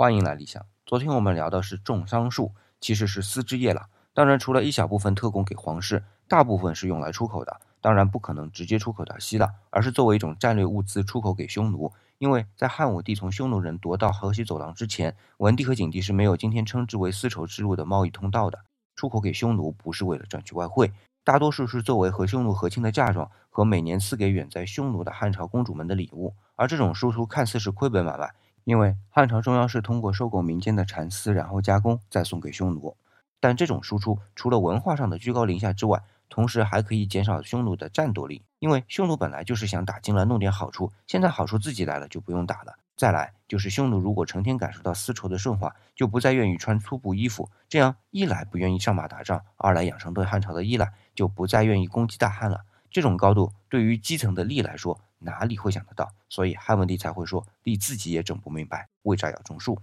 欢迎来理想。昨天我们聊的是种桑树，其实是丝织业了。当然，除了一小部分特供给皇室，大部分是用来出口的。当然不可能直接出口到希腊，而是作为一种战略物资出口给匈奴。因为在汉武帝从匈奴人夺到河西走廊之前，文帝和景帝是没有今天称之为丝绸之路的贸易通道的。出口给匈奴不是为了赚取外汇，大多数是作为和匈奴和亲的嫁妆和每年赐给远在匈奴的汉朝公主们的礼物。而这种输出看似是亏本买卖。因为汉朝中央是通过收购民间的蚕丝，然后加工再送给匈奴，但这种输出除了文化上的居高临下之外，同时还可以减少匈奴的战斗力。因为匈奴本来就是想打进来弄点好处，现在好处自己来了就不用打了。再来就是匈奴如果成天感受到丝绸的顺滑，就不再愿意穿粗布衣服，这样一来不愿意上马打仗，二来养成对汉朝的依赖，就不再愿意攻击大汉了。这种高度对于基层的吏来说。哪里会想得到？所以汉文帝才会说，吏自己也整不明白，为啥要种树。